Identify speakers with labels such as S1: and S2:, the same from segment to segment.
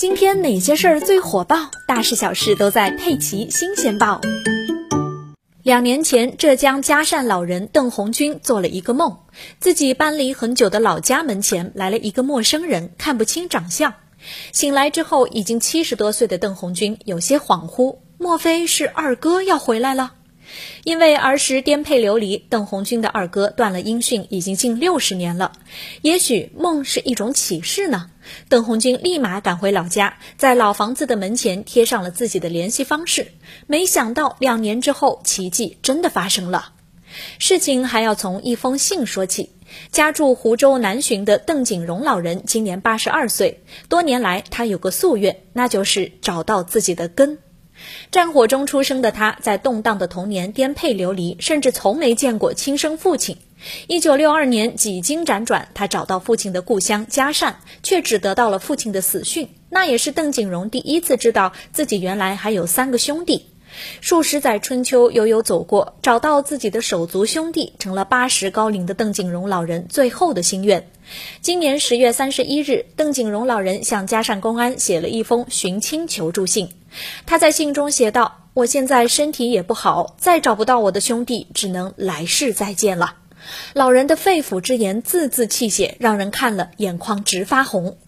S1: 今天哪些事儿最火爆？大事小事都在《佩奇新鲜报》。两年前，浙江嘉善老人邓红军做了一个梦，自己搬离很久的老家门前来了一个陌生人，看不清长相。醒来之后，已经七十多岁的邓红军有些恍惚，莫非是二哥要回来了？因为儿时颠沛流离，邓红军的二哥断了音讯已经近六十年了。也许梦是一种启示呢。邓红军立马赶回老家，在老房子的门前贴上了自己的联系方式。没想到两年之后，奇迹真的发生了。事情还要从一封信说起。家住湖州南浔的邓景荣老人今年八十二岁，多年来他有个夙愿，那就是找到自己的根。战火中出生的他，在动荡的童年颠沛流离，甚至从没见过亲生父亲。一九六二年，几经辗转，他找到父亲的故乡嘉善，却只得到了父亲的死讯。那也是邓景荣第一次知道自己原来还有三个兄弟。数十载春秋悠悠走过，找到自己的手足兄弟，成了八十高龄的邓景荣老人最后的心愿。今年十月三十一日，邓景荣老人向嘉善公安写了一封寻亲求助信。他在信中写道：“我现在身体也不好，再找不到我的兄弟，只能来世再见了。”老人的肺腑之言，字字泣血，让人看了眼眶直发红。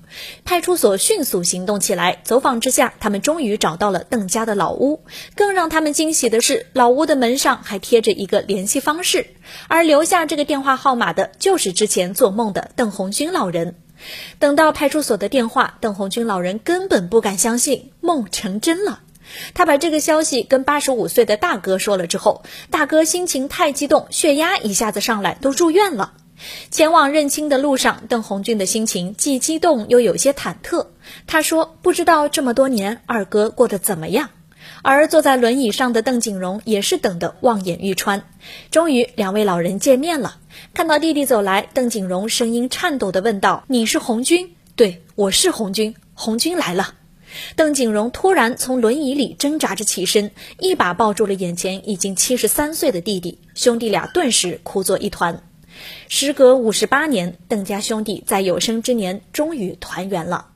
S1: 派出所迅速行动起来，走访之下，他们终于找到了邓家的老屋。更让他们惊喜的是，老屋的门上还贴着一个联系方式，而留下这个电话号码的，就是之前做梦的邓红军老人。等到派出所的电话，邓红军老人根本不敢相信梦成真了。他把这个消息跟八十五岁的大哥说了之后，大哥心情太激动，血压一下子上来，都住院了。前往认亲的路上，邓红军的心情既激动又有些忐忑。他说：“不知道这么多年二哥过得怎么样。”而坐在轮椅上的邓景荣也是等得望眼欲穿。终于，两位老人见面了。看到弟弟走来，邓景荣声音颤抖地问道：“你是红军？”“对，我是红军。”“红军来了。”邓景荣突然从轮椅里挣扎着起身，一把抱住了眼前已经七十三岁的弟弟，兄弟俩顿时哭作一团。时隔五十八年，邓家兄弟在有生之年终于团圆了。